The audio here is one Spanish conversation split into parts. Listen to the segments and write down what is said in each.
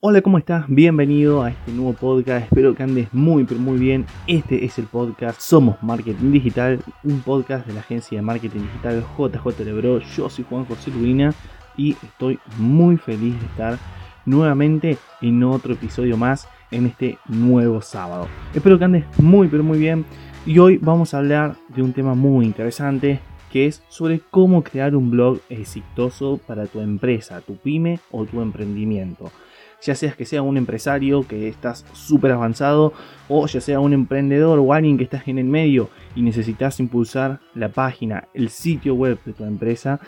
Hola, ¿cómo estás? Bienvenido a este nuevo podcast. Espero que andes muy, pero muy bien. Este es el podcast Somos Marketing Digital, un podcast de la agencia de marketing digital JJ Lebro. Yo soy Juan José Lurina y estoy muy feliz de estar nuevamente en otro episodio más en este nuevo sábado. Espero que andes muy, pero muy bien. Y hoy vamos a hablar de un tema muy interesante que es sobre cómo crear un blog exitoso para tu empresa, tu pyme o tu emprendimiento ya seas que sea un empresario que estás súper avanzado o ya sea un emprendedor o alguien que estás en el medio y necesitas impulsar la página, el sitio web de tu empresa,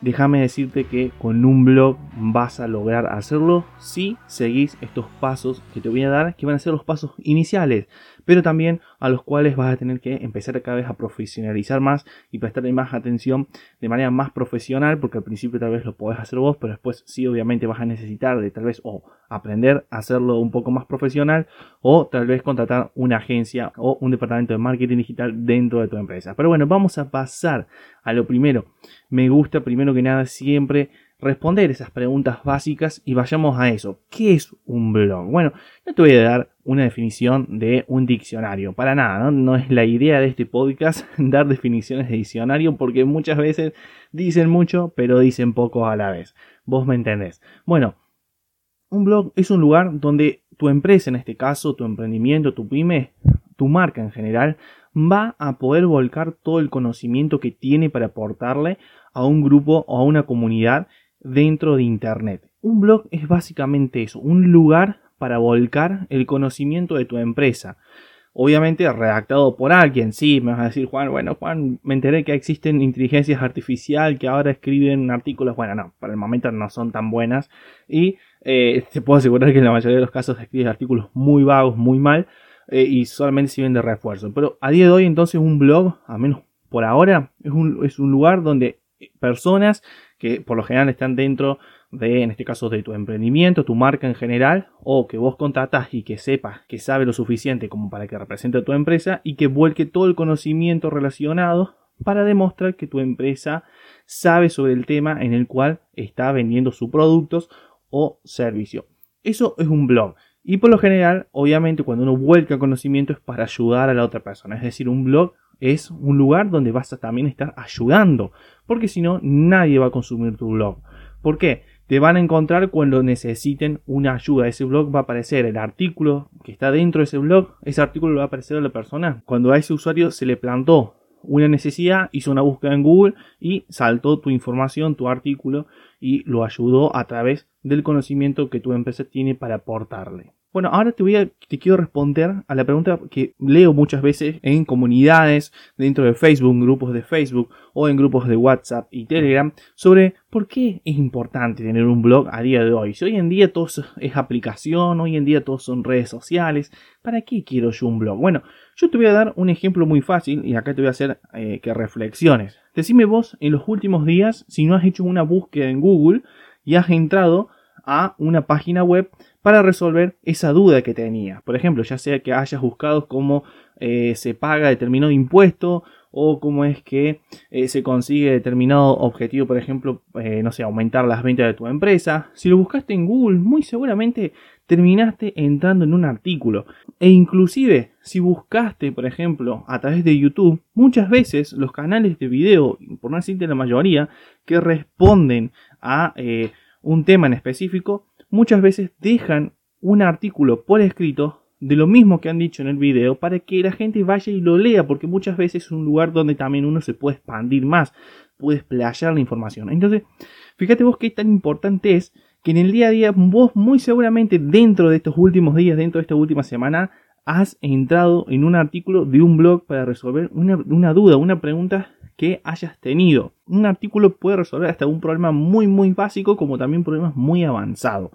déjame decirte que con un blog vas a lograr hacerlo si seguís estos pasos que te voy a dar, que van a ser los pasos iniciales pero también a los cuales vas a tener que empezar cada vez a profesionalizar más y prestarle más atención de manera más profesional, porque al principio tal vez lo podés hacer vos, pero después sí obviamente vas a necesitar de tal vez o aprender a hacerlo un poco más profesional o tal vez contratar una agencia o un departamento de marketing digital dentro de tu empresa. Pero bueno, vamos a pasar a lo primero. Me gusta primero que nada siempre responder esas preguntas básicas y vayamos a eso. ¿Qué es un blog? Bueno, no te voy a dar una definición de un diccionario, para nada, ¿no? es la idea de este podcast dar definiciones de diccionario porque muchas veces dicen mucho pero dicen poco a la vez. Vos me entendés. Bueno, un blog es un lugar donde tu empresa, en este caso, tu emprendimiento, tu pyme, tu marca en general, va a poder volcar todo el conocimiento que tiene para aportarle a un grupo o a una comunidad dentro de Internet. Un blog es básicamente eso, un lugar para volcar el conocimiento de tu empresa. Obviamente redactado por alguien, sí, me vas a decir Juan, bueno Juan, me enteré que existen inteligencias artificiales que ahora escriben artículos, bueno, no, para el momento no son tan buenas y eh, te puedo asegurar que en la mayoría de los casos escriben artículos muy vagos, muy mal eh, y solamente sirven de refuerzo. Pero a día de hoy entonces un blog, a menos por ahora, es un lugar donde personas que por lo general están dentro de, en este caso, de tu emprendimiento, tu marca en general, o que vos contratas y que sepas que sabe lo suficiente como para que represente a tu empresa y que vuelque todo el conocimiento relacionado para demostrar que tu empresa sabe sobre el tema en el cual está vendiendo sus productos o servicio. Eso es un blog. Y por lo general, obviamente, cuando uno vuelca conocimiento es para ayudar a la otra persona. Es decir, un blog es un lugar donde vas a también estar ayudando, porque si no, nadie va a consumir tu blog. ¿Por qué? Te van a encontrar cuando necesiten una ayuda. Ese blog va a aparecer, el artículo que está dentro de ese blog, ese artículo va a aparecer a la persona. Cuando a ese usuario se le plantó una necesidad, hizo una búsqueda en Google y saltó tu información, tu artículo y lo ayudó a través del conocimiento que tu empresa tiene para aportarle. Bueno, ahora te voy a, te quiero responder a la pregunta que leo muchas veces en comunidades, dentro de Facebook, grupos de Facebook o en grupos de WhatsApp y Telegram, sobre por qué es importante tener un blog a día de hoy. Si hoy en día todo es aplicación, hoy en día todos son redes sociales, ¿para qué quiero yo un blog? Bueno, yo te voy a dar un ejemplo muy fácil y acá te voy a hacer eh, que reflexiones. Decime vos en los últimos días si no has hecho una búsqueda en Google y has entrado a una página web para resolver esa duda que tenía. Por ejemplo, ya sea que hayas buscado cómo eh, se paga determinado impuesto o cómo es que eh, se consigue determinado objetivo, por ejemplo, eh, no sé, aumentar las ventas de tu empresa. Si lo buscaste en Google, muy seguramente terminaste entrando en un artículo. E inclusive, si buscaste, por ejemplo, a través de YouTube, muchas veces los canales de video, por no decirte la mayoría, que responden a un tema en específico, muchas veces dejan un artículo por escrito de lo mismo que han dicho en el video para que la gente vaya y lo lea, porque muchas veces es un lugar donde también uno se puede expandir más, puede explayar la información. Entonces, fíjate vos qué tan importante es que en el día a día vos muy seguramente dentro de estos últimos días, dentro de esta última semana, has entrado en un artículo de un blog para resolver una, una duda, una pregunta que hayas tenido. Un artículo puede resolver hasta un problema muy muy básico como también problemas muy avanzados.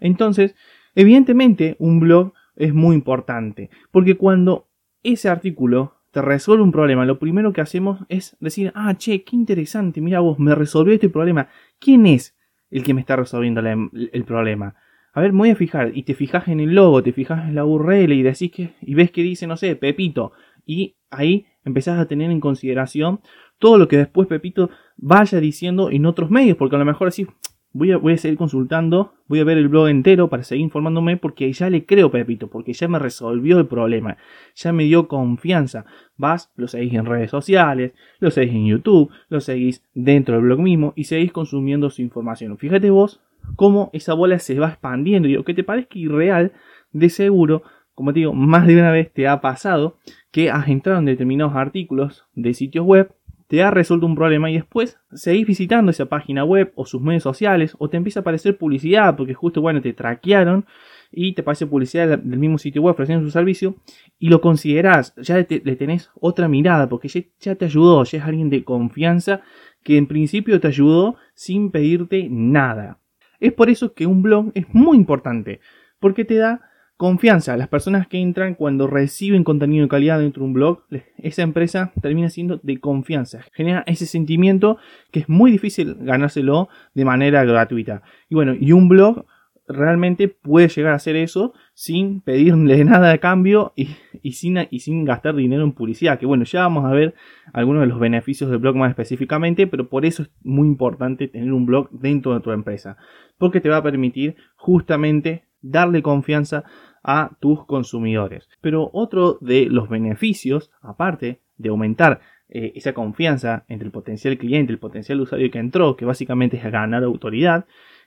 Entonces, evidentemente un blog es muy importante porque cuando ese artículo te resuelve un problema, lo primero que hacemos es decir, ah, che, qué interesante, mira vos, me resolvió este problema. ¿Quién es el que me está resolviendo el problema? A ver, me voy a fijar, y te fijas en el logo, te fijas en la URL y decís que, y ves que dice, no sé, Pepito, y ahí empezás a tener en consideración todo lo que después Pepito vaya diciendo en otros medios, porque a lo mejor así, voy a, voy a seguir consultando, voy a ver el blog entero para seguir informándome porque ya le creo Pepito, porque ya me resolvió el problema, ya me dio confianza. Vas, lo seguís en redes sociales, lo seguís en YouTube, lo seguís dentro del blog mismo y seguís consumiendo su información. Fíjate vos cómo esa bola se va expandiendo y que te parezca irreal, de seguro, como te digo, más de una vez te ha pasado que has entrado en determinados artículos de sitios web te ha resuelto un problema y después seguís visitando esa página web o sus medios sociales o te empieza a aparecer publicidad porque justo, bueno, te traquearon y te aparece publicidad del mismo sitio web ofreciendo su servicio y lo considerás, ya le, tenés otra mirada porque ya, ya te ayudó, ya es alguien de confianza que en principio te ayudó sin pedirte nada. Es por eso que un blog es muy importante porque te da Confianza. Las personas que entran cuando reciben contenido de calidad dentro de un blog, esa empresa termina siendo de confianza. Genera ese sentimiento que es muy difícil ganárselo de manera gratuita. Y bueno, y un blog realmente puede llegar a hacer eso sin pedirle nada de cambio y, sin, y sin gastar dinero en publicidad. Que bueno, ya vamos a ver algunos de los beneficios del blog más específicamente, pero por eso es muy importante tener un blog dentro de tu empresa. Porque te va a permitir justamente darle confianza a tus consumidores. Pero otro de los beneficios, aparte de aumentar eh, esa confianza entre el potencial cliente, el potencial usuario que entró, que básicamente es ganar autoridad,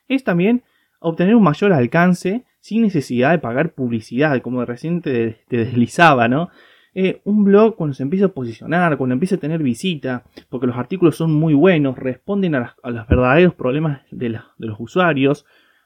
es también obtener un mayor alcance sin necesidad de pagar publicidad, como recién te, deslizaba, ¿no? Eh, un blog cuando se empieza a posicionar, cuando empieza a tener visita, porque los artículos son muy buenos, responden a, los verdaderos problemas de, de los usuarios,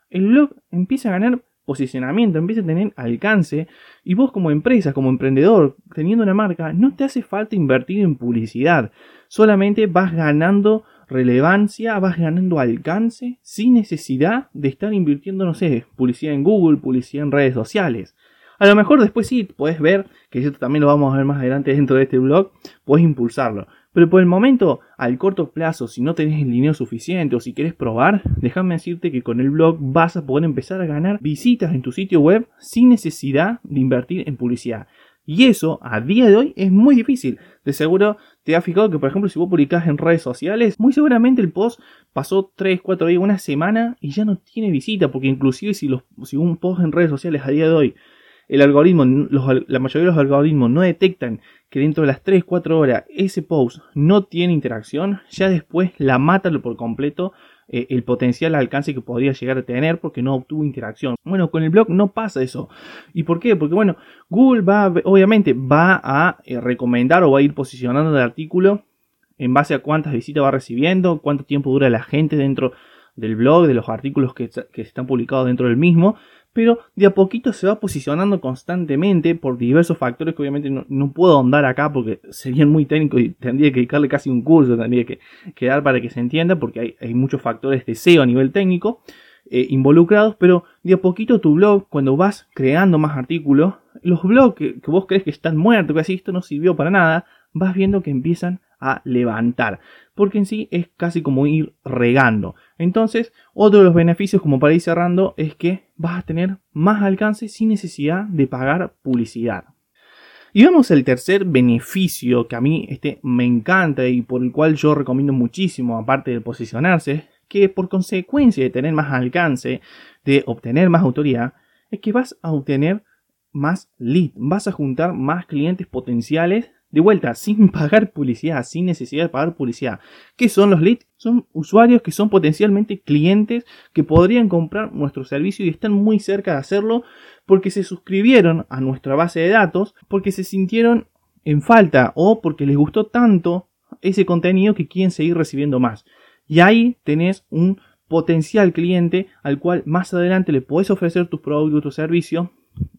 el blog empieza a ganar posicionamiento, empieza a tener alcance y vos como empresa, como emprendedor, teniendo una marca, no te hace falta invertir en publicidad, solamente vas ganando relevancia, vas ganando alcance sin necesidad de estar invirtiendo, no sé, publicidad en Google, publicidad en redes sociales. A lo mejor después sí, puedes ver, que esto también lo vamos a ver más adelante dentro de este blog, puedes impulsarlo. Pero por el momento, al corto plazo, si no tenés el dinero suficiente o si querés probar, déjame decirte que con el blog vas a poder empezar a ganar visitas en tu sitio web sin necesidad de invertir en publicidad. Y eso, a día de hoy, es muy difícil. De seguro te has fijado que, por ejemplo, si vos publicás en redes sociales, muy seguramente el post pasó 3, 4 días, una semana y ya no tiene visita. Porque inclusive si, los, si un post en redes sociales a día de hoy el algoritmo, la mayoría de los algoritmos no detectan que dentro de las 3-4 horas ese post no tiene interacción, ya después la mata por completo eh, el potencial alcance que podría llegar a tener porque no obtuvo interacción. Bueno, con el blog no pasa eso. ¿Y por qué? Porque bueno, Google va, obviamente, va a eh, recomendar o va a ir posicionando el artículo en base a cuántas visitas va recibiendo, cuánto tiempo dura la gente dentro del blog, de los artículos que, que están publicados dentro del mismo pero de a poquito se va posicionando constantemente por diversos factores que obviamente no, puedo ahondar acá porque serían muy técnicos y tendría que dedicarle casi un curso, tendría que, dar para que se entienda porque hay, muchos factores de SEO a nivel técnico eh, involucrados, pero de a poquito tu blog, cuando vas creando más artículos, los blogs que, vos crees que están muertos, que así esto no sirvió para nada, vas viendo que empiezan a levantar, porque en sí es casi como ir regando. Entonces, otro de los beneficios, como para ir cerrando, es que vas a tener más alcance sin necesidad de pagar publicidad. Y vemos el tercer beneficio que a mí este me encanta y por el cual yo recomiendo muchísimo, aparte de posicionarse, que por consecuencia de tener más alcance, de obtener más autoridad, es que vas a obtener más lead, vas a juntar más clientes potenciales de vuelta, sin pagar publicidad, sin necesidad de pagar publicidad. ¿Qué son los leads? Son usuarios que son potencialmente clientes que podrían comprar nuestro servicio y están muy cerca de hacerlo porque se suscribieron a nuestra base de datos, porque se sintieron en falta o porque les gustó tanto ese contenido que quieren seguir recibiendo más. Y ahí tenés un potencial cliente al cual más adelante le puedes ofrecer tu producto o tu servicio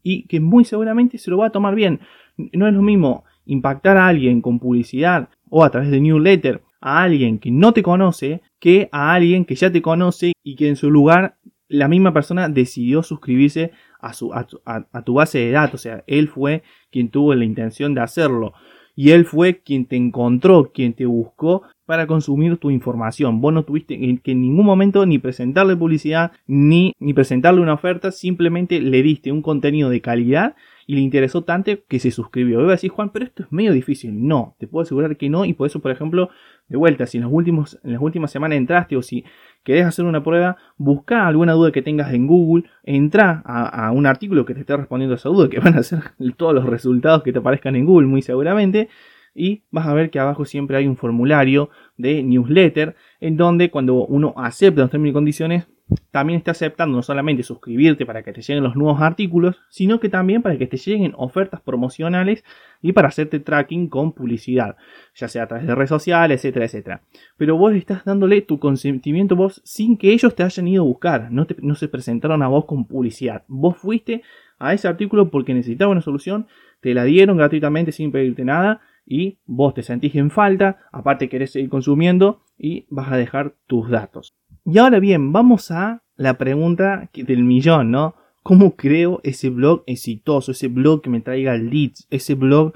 y que muy seguramente se lo va a tomar bien. No es lo mismo impactar a alguien con publicidad o a través de newsletter a alguien que no te conoce que a alguien que ya te conoce y que en su lugar la misma persona decidió suscribirse a, su, a, tu base de datos. O sea, él fue quien tuvo la intención de hacerlo. Y él fue quien te encontró, quien te buscó para consumir tu información. Vos no tuviste que en ningún momento ni presentarle publicidad ni, ni presentarle una oferta, simplemente le diste un contenido de calidad y le interesó tanto que se suscribió. Iba a decir, Juan, pero esto es medio difícil. No, te puedo asegurar que no. Y por eso, por ejemplo, de vuelta, si en, los en las últimas semanas entraste o si querés hacer una prueba, busca alguna duda que tengas en Google, entra a, un artículo que te esté respondiendo a esa duda, que van a ser todos los resultados que te aparezcan en Google muy seguramente, y vas a ver que abajo siempre hay un formulario de newsletter en donde cuando uno acepta los términos y condiciones también está aceptando no solamente suscribirte para que te lleguen los nuevos artículos, sino que también para que te lleguen ofertas promocionales y para hacerte tracking con publicidad, ya sea a través de redes sociales, etcétera, etcétera. Pero vos estás dándole tu consentimiento vos sin que ellos te hayan ido a buscar, no, no se presentaron a vos con publicidad. Vos fuiste a ese artículo porque necesitaba una solución, te la dieron gratuitamente sin pedirte nada y vos te sentís en falta, aparte querés seguir consumiendo y vas a dejar tus datos. Y ahora bien, vamos a la pregunta del millón, ¿no? ¿Cómo creo ese blog exitoso, ese blog que me traiga leads, ese blog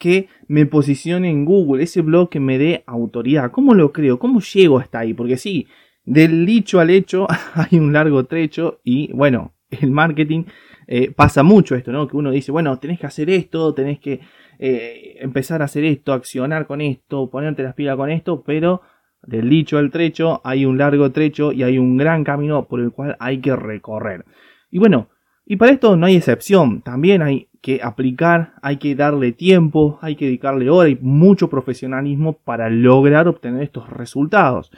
que me posicione en Google, ese blog que me dé autoridad? ¿Cómo lo creo? ¿Cómo llego hasta ahí? Porque sí, del dicho al hecho hay un largo trecho y bueno, el marketing eh, pasa mucho esto, ¿no? Que uno dice, bueno, tenés que hacer esto, tenés que eh, empezar a hacer esto, accionar con esto, ponerte las pilas con esto, pero del dicho al trecho hay un largo trecho y hay un gran camino por el cual hay que recorrer. Y bueno, y para esto no hay excepción, también hay que aplicar, hay que darle tiempo, hay que dedicarle hora y mucho profesionalismo para lograr obtener estos resultados.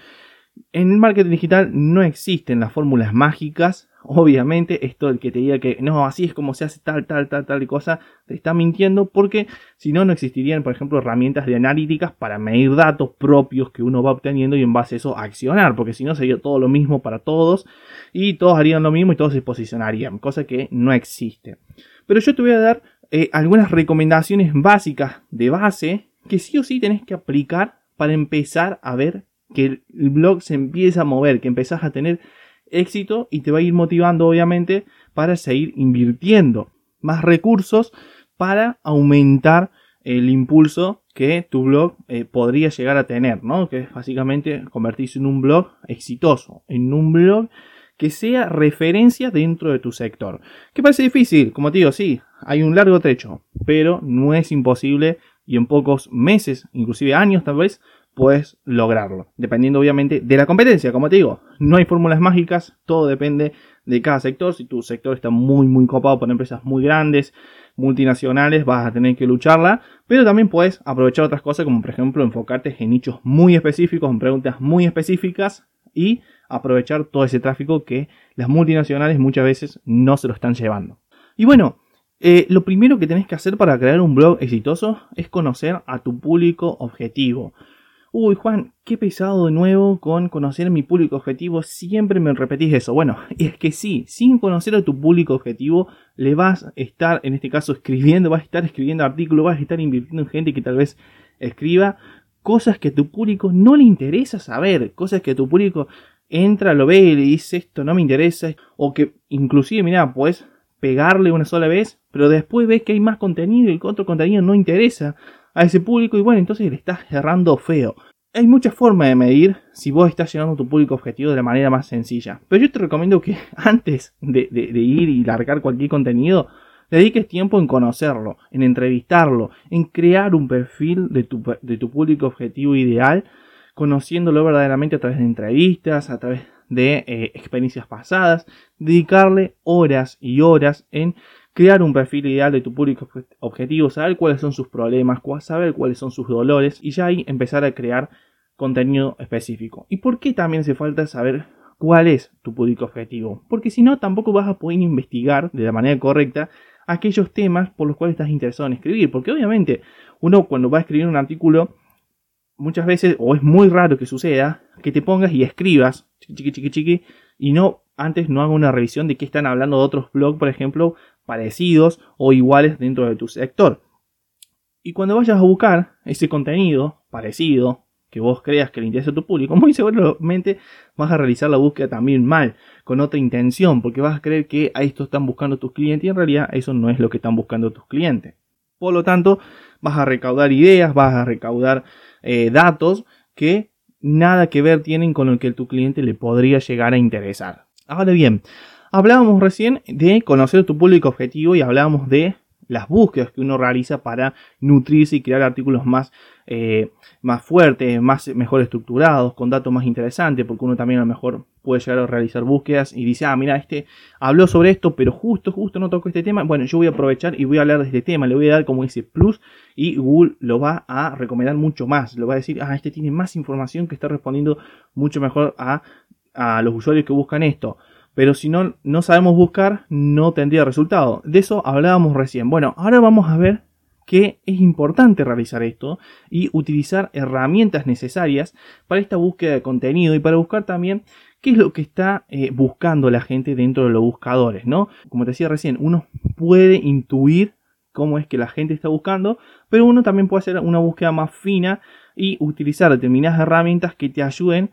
En el marketing digital no existen las fórmulas mágicas Obviamente, esto el que te diga que no, así es como se hace tal, tal, tal, tal cosa, te está mintiendo porque si no, no existirían, por ejemplo, herramientas de analíticas para medir datos propios que uno va obteniendo y en base a eso accionar, porque si no sería todo lo mismo para todos y todos harían lo mismo y todos se posicionarían, cosa que no existe. Pero yo te voy a dar eh, algunas recomendaciones básicas de base que sí o sí tenés que aplicar para empezar a ver que el blog se empieza a mover, que empezás a tener éxito y te va a ir motivando obviamente para seguir invirtiendo más recursos para aumentar el impulso que tu blog eh, podría llegar a tener, ¿no? Que es básicamente convertirse en un blog exitoso, en un blog que sea referencia dentro de tu sector. Que parece difícil, como te digo, sí, hay un largo trecho, pero no es imposible y en pocos meses, inclusive años tal vez, puedes lograrlo. Dependiendo obviamente de la competencia, como te digo, no hay fórmulas mágicas, todo depende de cada sector. Si tu sector está muy, muy copado por empresas muy grandes, multinacionales, vas a tener que lucharla, pero también puedes aprovechar otras cosas, como por ejemplo enfocarte en nichos muy específicos, en preguntas muy específicas y aprovechar todo ese tráfico que las multinacionales muchas veces no se lo están llevando. Y bueno, eh, lo primero que tenés que hacer para crear un blog exitoso es conocer a tu público objetivo. Uy, Juan, qué pesado de nuevo con conocer mi público objetivo. Siempre me repetís eso. Bueno, es que sí, sin conocer a tu público objetivo, le vas a estar, en este caso, escribiendo, vas a estar escribiendo artículos, vas a estar invirtiendo en gente que tal vez escriba cosas que a tu público no le interesa saber, cosas que a tu público entra, lo ve y le dice esto no me interesa, o que inclusive, mira, puedes pegarle una sola vez, pero después ves que hay más contenido y el otro contenido no interesa a ese público y bueno, entonces le estás errando feo. Hay muchas formas de medir si vos estás llegando a tu público objetivo de la manera más sencilla. Pero yo te recomiendo que antes de, ir y largar cualquier contenido, dediques tiempo en conocerlo, en entrevistarlo, en crear un perfil de tu, de tu público objetivo ideal, conociéndolo verdaderamente a través de entrevistas, a través de eh, experiencias pasadas, dedicarle horas y horas en crear un perfil ideal de tu público objetivo, saber cuáles son sus problemas, saber cuáles son sus dolores y ya ahí empezar a crear contenido específico. ¿Y por qué también hace falta saber cuál es tu público objetivo? Porque si no, tampoco vas a poder investigar de la manera correcta aquellos temas por los cuales estás interesado en escribir. Porque obviamente uno cuando va a escribir un artículo, muchas veces, o es muy raro que suceda, que te pongas y escribas, chiqui, chiqui, chiqui, y no antes no haga una revisión de qué están hablando de otros blogs, por ejemplo, parecidos o iguales dentro de tu sector. Y cuando vayas a buscar ese contenido parecido que vos creas que le interesa a tu público, muy seguramente vas a realizar la búsqueda también mal, con otra intención, porque vas a creer que a esto están buscando tus clientes y en realidad eso no es lo que están buscando tus clientes. Por lo tanto, vas a recaudar ideas, vas a recaudar eh, datos que nada que ver tienen con lo que tu cliente le podría llegar a interesar. Ahora bien, Hablábamos recién de conocer tu público objetivo y hablábamos de las búsquedas que uno realiza para nutrirse y crear artículos más eh, más fuertes, más, mejor estructurados, con datos más interesantes, porque uno también a lo mejor puede llegar a realizar búsquedas y dice, ah, mira, este habló sobre esto, pero justo, justo no tocó este tema. Bueno, yo voy a aprovechar y voy a hablar de este tema, le voy a dar como ese plus y Google lo va a recomendar mucho más. Lo va a decir, ah, este tiene más información que está respondiendo mucho mejor a, a los usuarios que buscan esto. Pero si no, no sabemos buscar, no tendría resultado. De eso hablábamos recién. Bueno, ahora vamos a ver que es importante realizar esto y utilizar herramientas necesarias para esta búsqueda de contenido y para buscar también qué es lo que está eh, buscando la gente dentro de los buscadores, ¿no? Como te decía recién, uno puede intuir cómo es que la gente está buscando, pero uno también puede hacer una búsqueda más fina y utilizar determinadas herramientas que te ayuden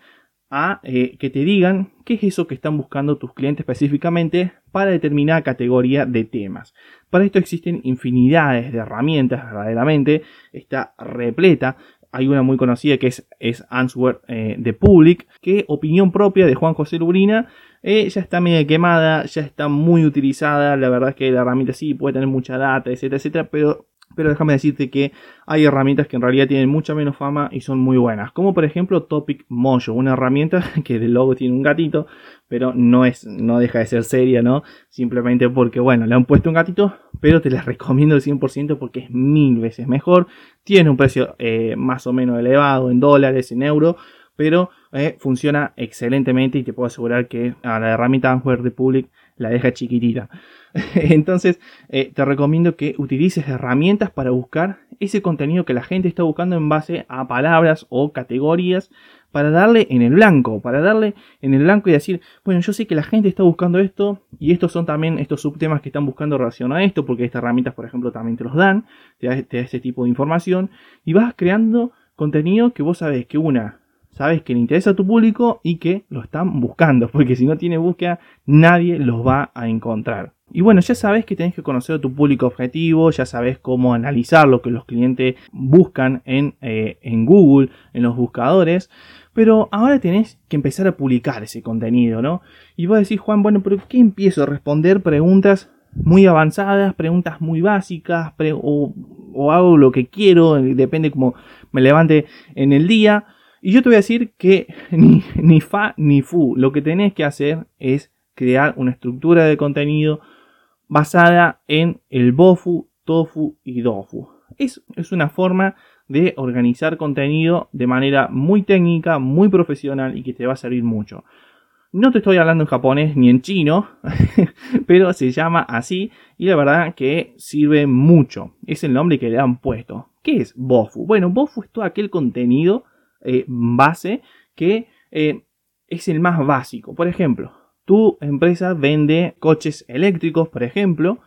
a eh, que te digan qué es eso que están buscando tus clientes específicamente para determinada categoría de temas. Para esto existen infinidades de herramientas, verdaderamente está repleta. Hay una muy conocida que es, es Answer eh, the Public, que opinión propia de Juan José Lubrina, eh, ya está medio quemada, ya está muy utilizada. La verdad es que la herramienta sí puede tener mucha data, etcétera, etcétera, pero pero déjame decirte que hay herramientas que en realidad tienen mucha menos fama y son muy buenas. Como por ejemplo Topic Mojo, una herramienta que del logo tiene un gatito, pero no es, no deja de ser seria, ¿no? Simplemente porque, bueno, le han puesto un gatito, pero te la recomiendo al 100% porque es mil veces mejor. Tiene un precio eh, más o menos elevado en dólares, en euros, pero eh, funciona excelentemente y te puedo asegurar que a la herramienta Answer Republic la deja chiquitita. Entonces, eh, te recomiendo que utilices herramientas para buscar ese contenido que la gente está buscando en base a palabras o categorías para darle en el blanco, para darle en el blanco y decir, bueno, yo sé que la gente está buscando esto y estos son también estos subtemas que están buscando relación a esto, porque estas herramientas, por ejemplo, también te los dan, te da, te da este tipo de información y vas creando contenido que vos sabés que una sabes que le interesa a tu público y que lo están buscando, porque si no tiene búsqueda, nadie los va a encontrar. Y bueno, ya sabes que tenés que conocer a tu público objetivo, ya sabes cómo analizar lo que los clientes buscan en, eh, en Google, en los buscadores, pero ahora tenés que empezar a publicar ese contenido, ¿no? Y vos decís, Juan, bueno, pero ¿qué empiezo a responder preguntas muy avanzadas, preguntas muy básicas, o, o hago lo que quiero, depende cómo me levante en el día? Y yo te voy a decir que ni, ni fa ni fu. Lo que tenés que hacer es crear una estructura de contenido basada en el bofu, tofu y dofu. Es, es una forma de organizar contenido de manera muy técnica, muy profesional y que te va a servir mucho. No te estoy hablando en japonés ni en chino, pero se llama así y la verdad que sirve mucho. Es el nombre que le han puesto. ¿Qué es Bofu? Bueno, Bofu es todo aquel contenido eh, base que eh, es el más básico. Por ejemplo, tu empresa vende coches eléctricos, por ejemplo,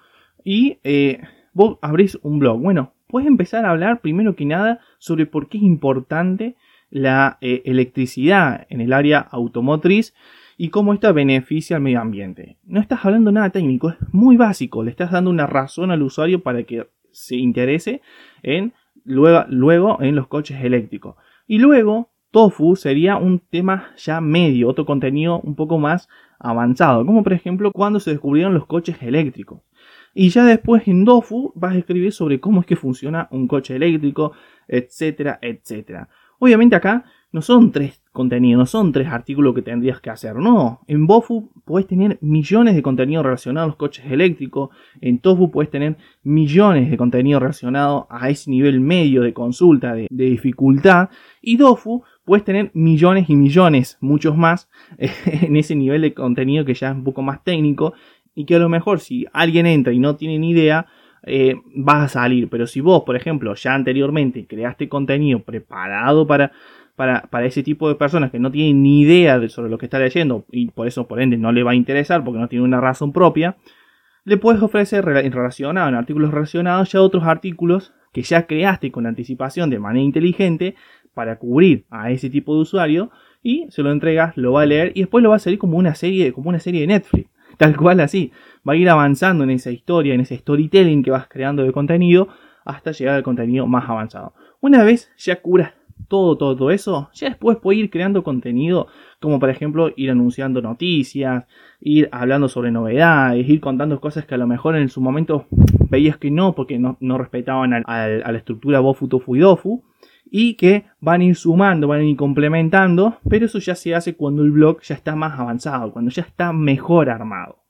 y eh, vos abrís un blog. Bueno, puedes empezar a hablar primero que nada sobre por qué es importante la electricidad en el área automotriz y cómo esta beneficia al medio ambiente. No estás hablando nada técnico, es muy básico, le estás dando una razón al usuario para que se interese en luego, luego en los coches eléctricos. Y luego, tofu sería un tema ya medio, otro contenido un poco más avanzado, como por ejemplo cuando se descubrieron los coches eléctricos. Y ya después en Dofu vas a escribir sobre cómo es que funciona un coche eléctrico, etcétera, etcétera. Obviamente acá no son tres contenidos, no son tres artículos que tendrías que hacer. No, en Bofu puedes tener millones de contenidos relacionados a los coches eléctricos. En Tofu puedes tener millones de contenidos relacionados a ese nivel medio de consulta, de, dificultad. Y Dofu puedes tener millones y millones, muchos más, en ese nivel de contenido que ya es un poco más técnico. Y que a lo mejor si alguien entra y no tiene ni idea, eh, vas a salir. Pero si vos, por ejemplo, ya anteriormente creaste contenido preparado para para, ese tipo de personas que no tienen ni idea de sobre lo que está leyendo y por eso por ende no le va a interesar porque no tiene una razón propia, le puedes ofrecer en relacionado, en artículos relacionados ya otros artículos que ya creaste con anticipación de manera inteligente para cubrir a ese tipo de usuario y se lo entregas, lo va a leer y después lo va a salir como una serie, como una serie de Netflix, tal cual así. Va a ir avanzando en esa historia, en ese storytelling que vas creando de contenido hasta llegar al contenido más avanzado. Una vez ya curas todo, todo, eso, ya después puede ir creando contenido, como por ejemplo ir anunciando noticias, ir hablando sobre novedades, ir contando cosas que a lo mejor en su momento veías que no, porque no, respetaban a la estructura Bofu, Tofu y Dofu. y que van a ir sumando, van a ir complementando, pero eso ya se hace cuando el blog ya está más avanzado, cuando ya está mejor armado.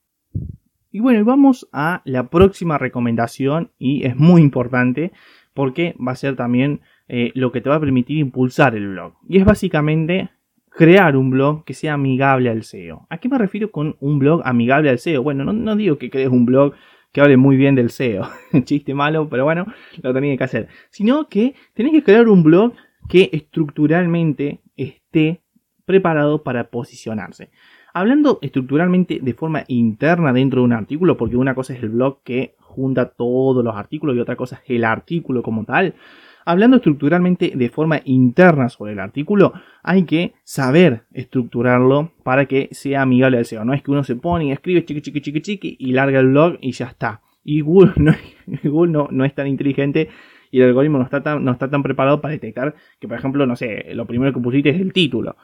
Y bueno, vamos a la próxima recomendación y es muy importante porque va a ser también eh, lo que te va a permitir impulsar el blog. Y es básicamente crear un blog que sea amigable al SEO. ¿A qué me refiero con un blog amigable al SEO? Bueno, no, digo que crees un blog que hable muy bien del SEO. Chiste malo, pero bueno, lo tenía que hacer. Sino que tenés que crear un blog que estructuralmente esté preparado para posicionarse. Hablando estructuralmente de forma interna dentro de un artículo, porque una cosa es el blog que junta todos los artículos y otra cosa es el artículo como tal. Hablando estructuralmente de forma interna sobre el artículo, hay que saber estructurarlo para que sea amigable al SEO. No es que uno se pone y escribe chiqui chiqui chiqui chiqui y larga el blog y ya está. Y Google no, no, es tan inteligente y el algoritmo no está, tan, no está tan preparado para detectar que, por ejemplo, no sé, lo primero que pusiste es el título,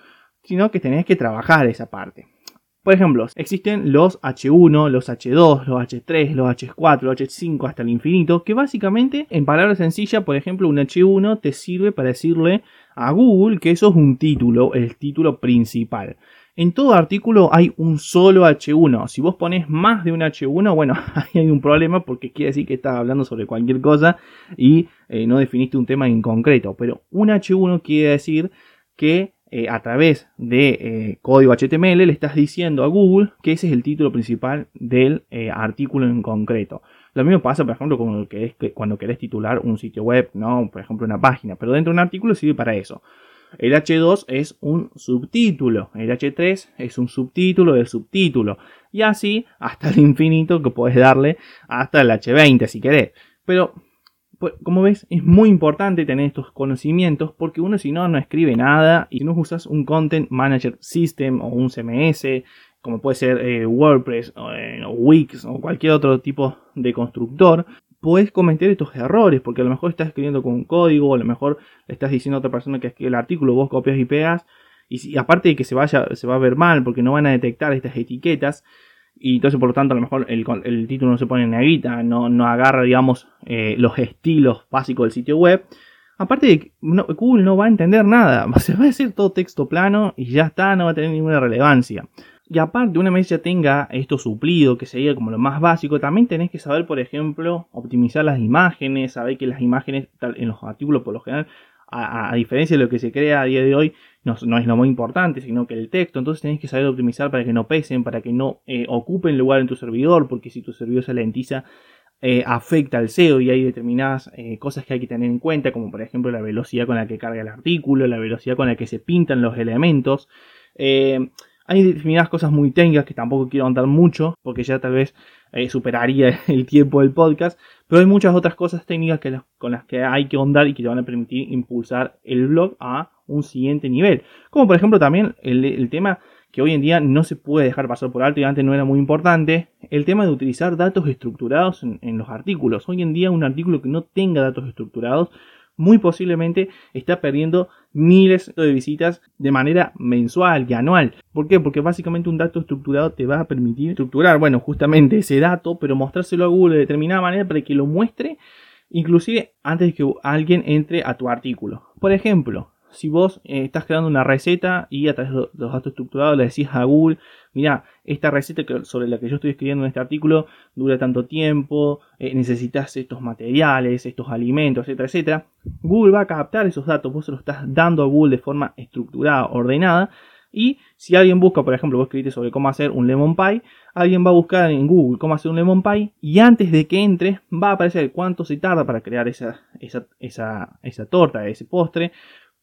sino que tenés que trabajar esa parte. Por ejemplo, existen los H1, los H2, los H3, los H4, los H5 hasta el infinito, que básicamente, en palabras sencillas, por ejemplo, un H1 te sirve para decirle a Google que eso es un título, el título principal. En todo artículo hay un solo H1. Si vos pones más de un H1, bueno, ahí hay un problema porque quiere decir que estás hablando sobre cualquier cosa y eh, no definiste un tema en concreto. Pero un H1 quiere decir que eh, a través de eh, código HTML le estás diciendo a Google que ese es el título principal del eh, artículo en concreto. Lo mismo pasa, por ejemplo, cuando querés titular un sitio web, ¿no? Por ejemplo, una página, pero dentro de un artículo sirve para eso. El H2 es un subtítulo, el H3 es un subtítulo del subtítulo, y así hasta el infinito que puedes darle hasta el H20 si querés. Pero como ves, es muy importante tener estos conocimientos porque uno si no no escribe nada y si no usas un Content Manager System o un CMS, como puede ser eh, WordPress eh, o, Wix o cualquier otro tipo de constructor, puedes cometer estos errores porque a lo mejor estás escribiendo con un código, o a lo mejor le estás diciendo a otra persona que escribe el artículo, vos copias y pegas y, si, aparte de que se vaya se va a ver mal porque no van a detectar estas etiquetas, y entonces por lo tanto a lo mejor el, título no se pone en negrita, no, no agarra digamos eh, los estilos básicos del sitio web. Aparte de que Google no va a entender nada, se va a decir todo texto plano y ya está, no va a tener ninguna relevancia. Y aparte, una vez ya tenga esto suplido, que sería como lo más básico, también tenés que saber, por ejemplo, optimizar las imágenes, saber que las imágenes en los artículos por lo general a, diferencia de lo que se crea a día de hoy, no, es lo muy importante, sino que el texto. Entonces tenés que saber optimizar para que no pesen, para que no eh, ocupen lugar en tu servidor, porque si tu servidor se lentiza, eh, afecta al SEO y hay determinadas eh, cosas que hay que tener en cuenta, como por ejemplo la velocidad con la que carga el artículo, la velocidad con la que se pintan los elementos. hay determinadas cosas muy técnicas que tampoco quiero andar mucho, porque ya tal vez superaría el tiempo del podcast, pero hay muchas otras cosas técnicas que, con las que hay que ahondar y que te van a permitir impulsar el blog a un siguiente nivel. Como por ejemplo también el, tema que hoy en día no se puede dejar pasar por alto y antes no era muy importante, el tema de utilizar datos estructurados en los artículos. Hoy en día un artículo que no tenga datos estructurados muy posiblemente está perdiendo miles de visitas de manera mensual y anual. ¿Por qué? Porque básicamente un dato estructurado te va a permitir estructurar, bueno, justamente ese dato, pero mostrárselo a Google de determinada manera para que lo muestre inclusive antes de que alguien entre a tu artículo. Por ejemplo, si vos eh, estás creando una receta y a través de los datos estructurados le decís a Google, mira, esta receta sobre la que yo estoy escribiendo en este artículo dura tanto tiempo, eh, necesitas estos materiales, estos alimentos, etcétera, etcétera. Google va a captar esos datos, vos se los estás dando a Google de forma estructurada, ordenada, y si alguien busca, por ejemplo, vos escribiste sobre cómo hacer un lemon pie, alguien va a buscar en Google cómo hacer un lemon pie y antes de que entre va a aparecer cuánto se tarda para crear esa, esa, esa, esa torta, ese postre,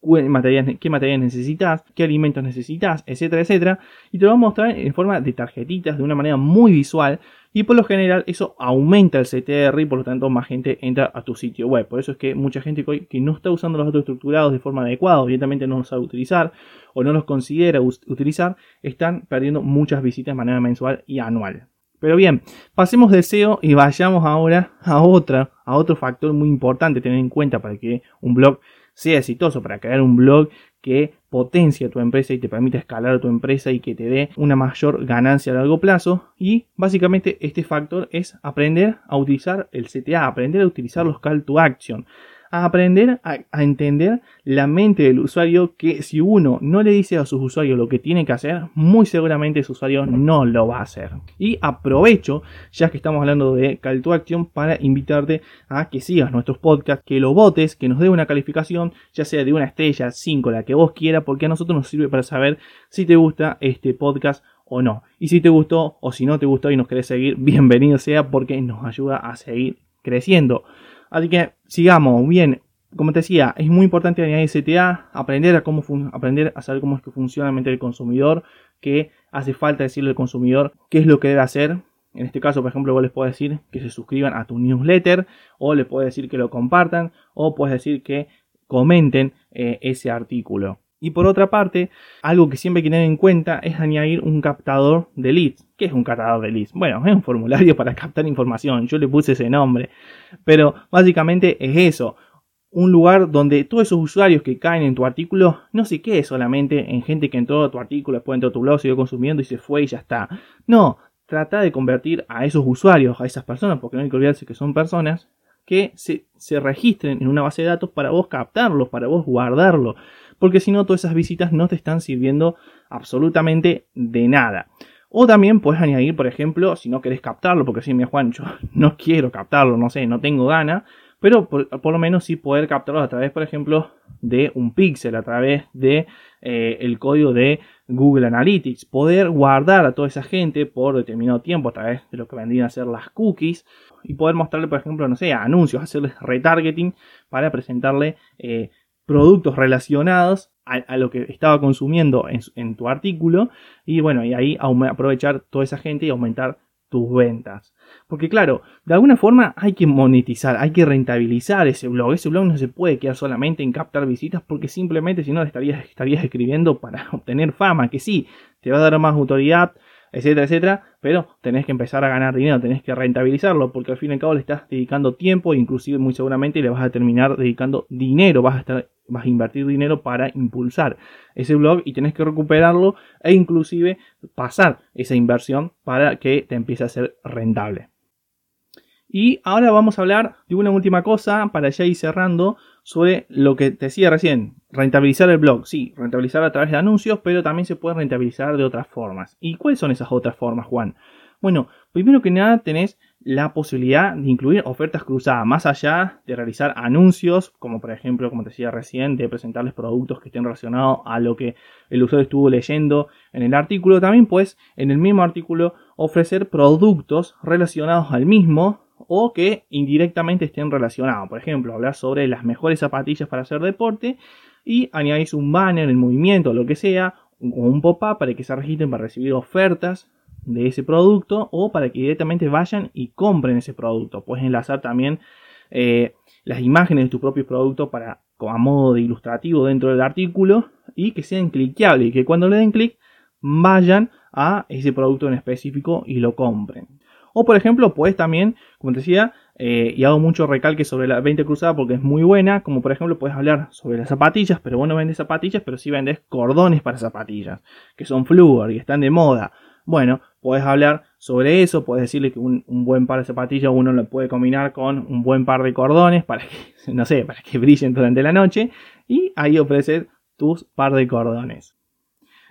qué materiales, necesitas, qué alimentos necesitas, etcétera, etcétera. Y te lo voy a mostrar en forma de tarjetitas, de una manera muy visual. Y por lo general eso aumenta el CTR y por lo tanto más gente entra a tu sitio web. Por eso es que mucha gente que no está usando los datos estructurados de forma adecuada, obviamente no los sabe utilizar o no los considera utilizar, están perdiendo muchas visitas de manera mensual y anual. Pero bien, pasemos de SEO y vayamos ahora a otra, a otro factor muy importante tener en cuenta para que un blog sea exitoso, para crear un blog que potencie a tu empresa y te permita escalar tu empresa y que te dé una mayor ganancia a largo plazo. Y básicamente este factor es aprender a utilizar el CTA, aprender a utilizar los call to action, a aprender a, entender la mente del usuario que si uno no le dice a sus usuarios lo que tiene que hacer, muy seguramente ese usuario no lo va a hacer. Y aprovecho, ya que estamos hablando de Call to Action, para invitarte a que sigas nuestros podcasts, que lo votes, que nos dé una calificación, ya sea de una estrella, 5, la que vos quieras, porque a nosotros nos sirve para saber si te gusta este podcast o no. Y si te gustó o si no te gustó y nos querés seguir, bienvenido sea porque nos ayuda a seguir creciendo. Así que sigamos, bien, como te decía, es muy importante añadir CTA, aprender a cómo aprender a saber cómo es que funciona la mente del consumidor, qué hace falta decirle al consumidor qué es lo que debe hacer. En este caso, por ejemplo, vos les puedes decir que se suscriban a tu newsletter, o le puedes decir que lo compartan, o puedes decir que comenten eh, ese artículo. Y por otra parte, algo que siempre hay que tener en cuenta es añadir un captador de leads. ¿Qué es un captador de leads? Bueno, es un formulario para captar información. Yo le puse ese nombre. Pero básicamente es eso. Un lugar donde todos esos usuarios que caen en tu artículo no se quede solamente en gente que entró a tu artículo, después entró a tu blog, siguió consumiendo y se fue y ya está. No, trata de convertir a esos usuarios, a esas personas, porque no hay que olvidarse que son personas, que se, se registren en una base de datos para vos captarlos, para vos guardarlo porque si no, todas esas visitas no te están sirviendo absolutamente de nada. O también puedes añadir, por ejemplo, si no querés captarlo, porque si me Juan, yo no quiero captarlo, no sé, no tengo gana, pero por, lo menos sí poder captarlo a través, por ejemplo, de un pixel, a través de eh, el código de Google Analytics, poder guardar a toda esa gente por determinado tiempo a través de lo que vendrían a ser las cookies y poder mostrarle, por ejemplo, no sé, anuncios, hacerles retargeting para presentarle eh, productos relacionados a, lo que estaba consumiendo en, tu artículo y bueno, y ahí aprovechar toda esa gente y aumentar tus ventas. Porque claro, de alguna forma hay que monetizar, hay que rentabilizar ese blog. Ese blog no se puede quedar solamente en captar visitas porque simplemente si no estarías, estarías escribiendo para obtener fama, que sí, te va a dar más autoridad, etcétera, etcétera, pero tenés que empezar a ganar dinero, tenés que rentabilizarlo, porque al fin y al cabo le estás dedicando tiempo, inclusive muy seguramente le vas a terminar dedicando dinero, vas a estar, vas a invertir dinero para impulsar ese blog y tenés que recuperarlo e inclusive pasar esa inversión para que te empiece a ser rentable. Y ahora vamos a hablar de una última cosa para ya ir cerrando sobre lo que te decía recién, rentabilizar el blog. Sí, rentabilizar a través de anuncios, pero también se puede rentabilizar de otras formas. ¿Y cuáles son esas otras formas, Juan? Bueno, primero que nada tenés la posibilidad de incluir ofertas cruzadas, más allá de realizar anuncios, como por ejemplo, como te decía recién, de presentarles productos que estén relacionados a lo que el usuario estuvo leyendo en el artículo, también puedes en el mismo artículo ofrecer productos relacionados al mismo o que indirectamente estén relacionados. Por ejemplo, hablar sobre las mejores zapatillas para hacer deporte y añadís un banner en movimiento lo que sea, o un pop-up para que se registren para recibir ofertas de ese producto o para que directamente vayan y compren ese producto. Puedes enlazar también eh, las imágenes de tu propio producto para a modo de ilustrativo dentro del artículo y que sean cliqueables y que cuando le den clic vayan a ese producto en específico y lo compren. O por ejemplo, puedes también, como te decía, eh, y hago mucho recalque sobre la 20 cruzada porque es muy buena, como por ejemplo puedes hablar sobre las zapatillas, pero vos no vendes zapatillas, pero sí vendes cordones para zapatillas, que son flúor y están de moda. Bueno, puedes hablar sobre eso, puedes decirle que un, buen par de zapatillas uno lo puede combinar con un buen par de cordones para que, no sé, para que brillen durante la noche y ahí ofrecer tus par de cordones.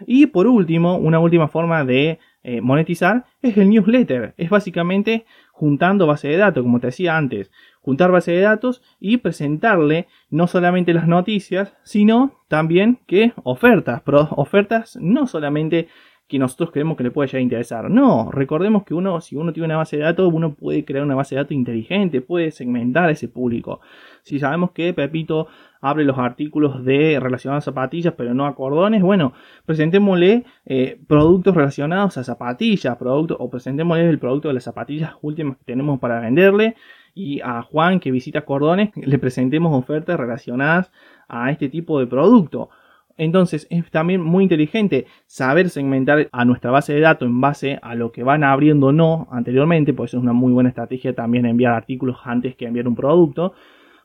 Y por último, una última forma de eh, monetizar es el newsletter. Es básicamente juntando base de datos, como te decía antes, juntar base de datos y presentarle no solamente las noticias, sino también que ofertas, pero ofertas no solamente que nosotros creemos que le puede llegar a interesar. No, recordemos que uno, si uno tiene una base de datos, uno puede crear una base de datos inteligente, puede segmentar a ese público. Si sabemos que Pepito abre los artículos de relacionados a zapatillas, pero no a cordones, bueno, presentémosle eh, productos relacionados a zapatillas, productos, o presentémosle el producto de las zapatillas últimas que tenemos para venderle. Y a Juan que visita cordones, le presentemos ofertas relacionadas a este tipo de producto. Entonces es también muy inteligente saber segmentar a nuestra base de datos en base a lo que van abriendo o no anteriormente, pues es una muy buena estrategia también enviar artículos antes que enviar un producto,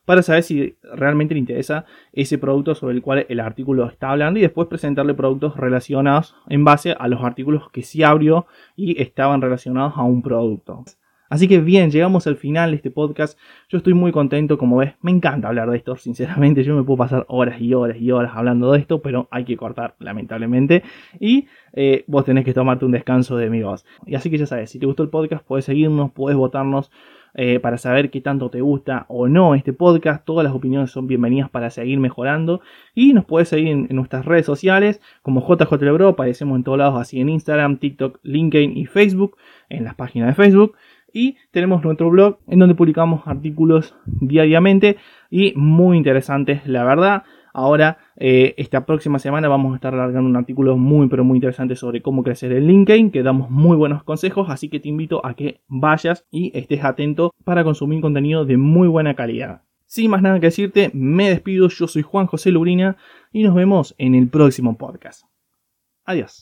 para saber si realmente le interesa ese producto sobre el cual el artículo está hablando y después presentarle productos relacionados en base a los artículos que sí abrió y estaban relacionados a un producto. Así que bien, llegamos al final de este podcast. Yo estoy muy contento, como ves, me encanta hablar de esto, sinceramente. Yo me puedo pasar horas y horas y horas hablando de esto, pero hay que cortar, lamentablemente. Y eh, vos tenés que tomarte un descanso de mi voz. Y así que ya sabes, si te gustó el podcast, puedes seguirnos, puedes votarnos. Eh, para saber qué tanto te gusta o no este podcast. Todas las opiniones son bienvenidas para seguir mejorando. Y nos puedes seguir en, nuestras redes sociales como JJLebro. Aparecemos en todos lados, así en Instagram, TikTok, LinkedIn y Facebook, en las páginas de Facebook. Y tenemos nuestro blog en donde publicamos artículos diariamente y muy interesantes, la verdad. Ahora, eh, esta próxima semana vamos a estar largando un artículo muy, pero muy interesante sobre cómo crecer en LinkedIn, que damos muy buenos consejos, así que te invito a que vayas y estés atento para consumir contenido de muy buena calidad. Sin más nada que decirte, me despido, yo soy Juan José Lubrina y nos vemos en el próximo podcast. Adiós.